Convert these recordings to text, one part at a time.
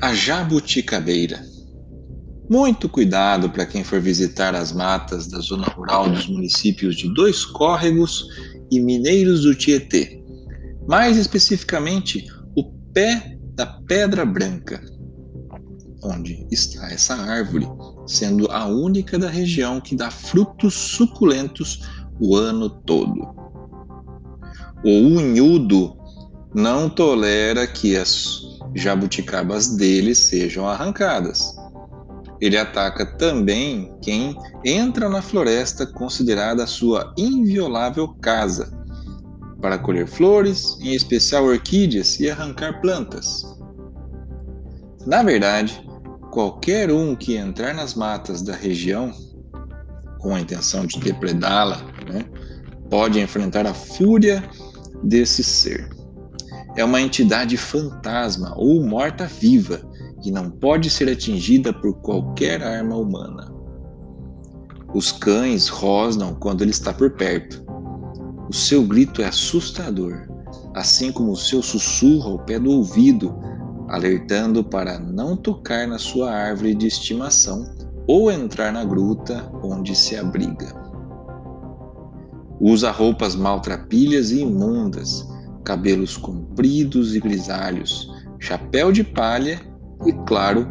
A jabuticabeira. Muito cuidado para quem for visitar as matas da zona rural dos municípios de Dois Córregos e Mineiros do Tietê. Mais especificamente, o pé da Pedra Branca, onde está essa árvore, sendo a única da região que dá frutos suculentos o ano todo. O unhudo não tolera que as jabuticabas dele sejam arrancadas. Ele ataca também quem entra na floresta considerada sua inviolável casa, para colher flores, em especial orquídeas, e arrancar plantas. Na verdade, qualquer um que entrar nas matas da região com a intenção de depredá-la, né, pode enfrentar a fúria desse ser é uma entidade fantasma ou morta-viva que não pode ser atingida por qualquer arma humana. Os cães rosnam quando ele está por perto. O seu grito é assustador, assim como o seu sussurro ao pé do ouvido, alertando para não tocar na sua árvore de estimação ou entrar na gruta onde se abriga. Usa roupas maltrapilhas e imundas cabelos compridos e grisalhos, chapéu de palha e, claro,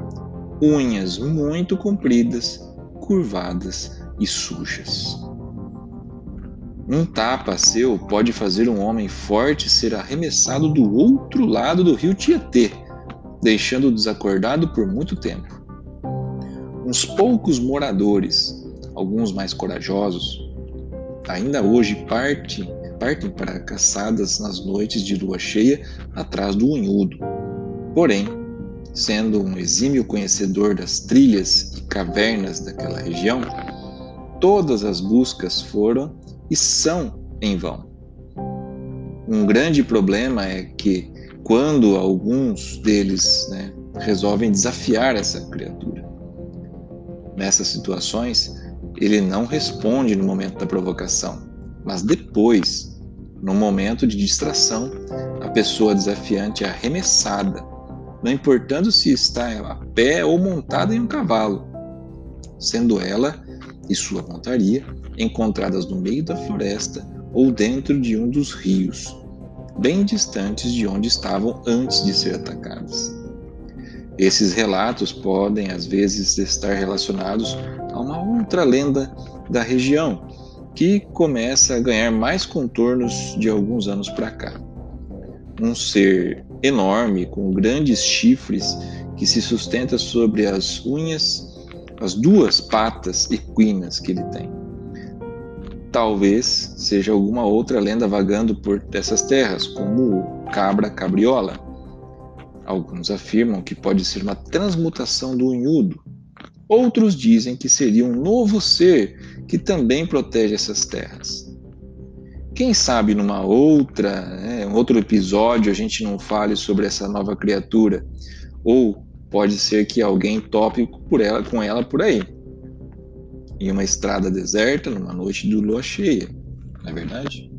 unhas muito compridas, curvadas e sujas. Um tapa seu pode fazer um homem forte ser arremessado do outro lado do rio Tietê, deixando-o desacordado por muito tempo. Uns poucos moradores, alguns mais corajosos, ainda hoje partem partem para caçadas nas noites de lua cheia atrás do unhudo. Porém, sendo um exímio conhecedor das trilhas e cavernas daquela região, todas as buscas foram e são em vão. Um grande problema é que, quando alguns deles né, resolvem desafiar essa criatura, nessas situações, ele não responde no momento da provocação, mas depois, no momento de distração, a pessoa desafiante é arremessada, não importando se está a pé ou montada em um cavalo, sendo ela e sua montaria encontradas no meio da floresta ou dentro de um dos rios, bem distantes de onde estavam antes de ser atacadas. Esses relatos podem às vezes estar relacionados a uma outra lenda da região, que começa a ganhar mais contornos de alguns anos para cá. Um ser enorme, com grandes chifres, que se sustenta sobre as unhas, as duas patas equinas que ele tem. Talvez seja alguma outra lenda vagando por essas terras, como o cabra cabriola. Alguns afirmam que pode ser uma transmutação do unhudo. Outros dizem que seria um novo ser que também protege essas terras. Quem sabe numa outra, né, um outro episódio a gente não fale sobre essa nova criatura, ou pode ser que alguém tope por ela, com ela por aí, em uma estrada deserta, numa noite de lua cheia, não é verdade?